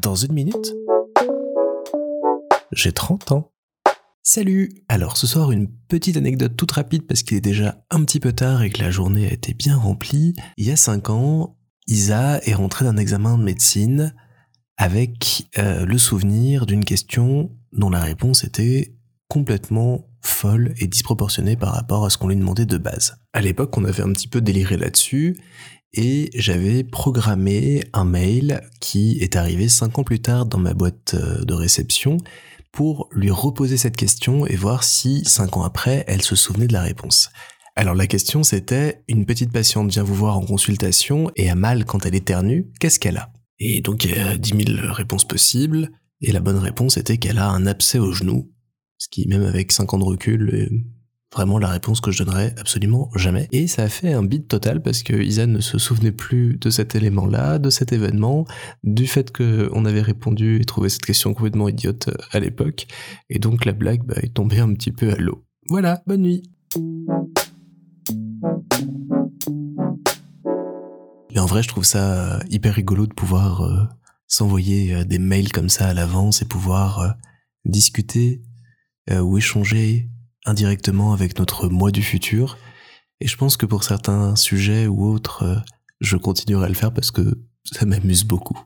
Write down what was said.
Dans une minute, j'ai 30 ans. Salut Alors ce soir une petite anecdote toute rapide parce qu'il est déjà un petit peu tard et que la journée a été bien remplie. Il y a 5 ans, Isa est rentrée d'un examen de médecine avec euh, le souvenir d'une question dont la réponse était complètement folle et disproportionnée par rapport à ce qu'on lui demandait de base. À l'époque, on avait un petit peu déliré là-dessus et j'avais programmé un mail qui est arrivé cinq ans plus tard dans ma boîte euh, de réception pour lui reposer cette question et voir si cinq ans après elle se souvenait de la réponse. Alors la question c'était une petite patiente vient vous voir en consultation et a mal quand elle éternue, qu'est-ce qu'elle a? Et donc il y a 10 000 réponses possibles et la bonne réponse était qu'elle a un abcès au genou, ce qui même avec 5 ans de recul vraiment la réponse que je donnerais absolument jamais. Et ça a fait un beat total parce que Isa ne se souvenait plus de cet élément-là, de cet événement, du fait qu'on avait répondu et trouvé cette question complètement idiote à l'époque. Et donc la blague bah, est tombée un petit peu à l'eau. Voilà, bonne nuit. Mais en vrai, je trouve ça hyper rigolo de pouvoir euh, s'envoyer euh, des mails comme ça à l'avance et pouvoir euh, discuter ou échanger indirectement avec notre moi du futur. Et je pense que pour certains sujets ou autres, euh, je continuerai à le faire parce que ça m'amuse beaucoup.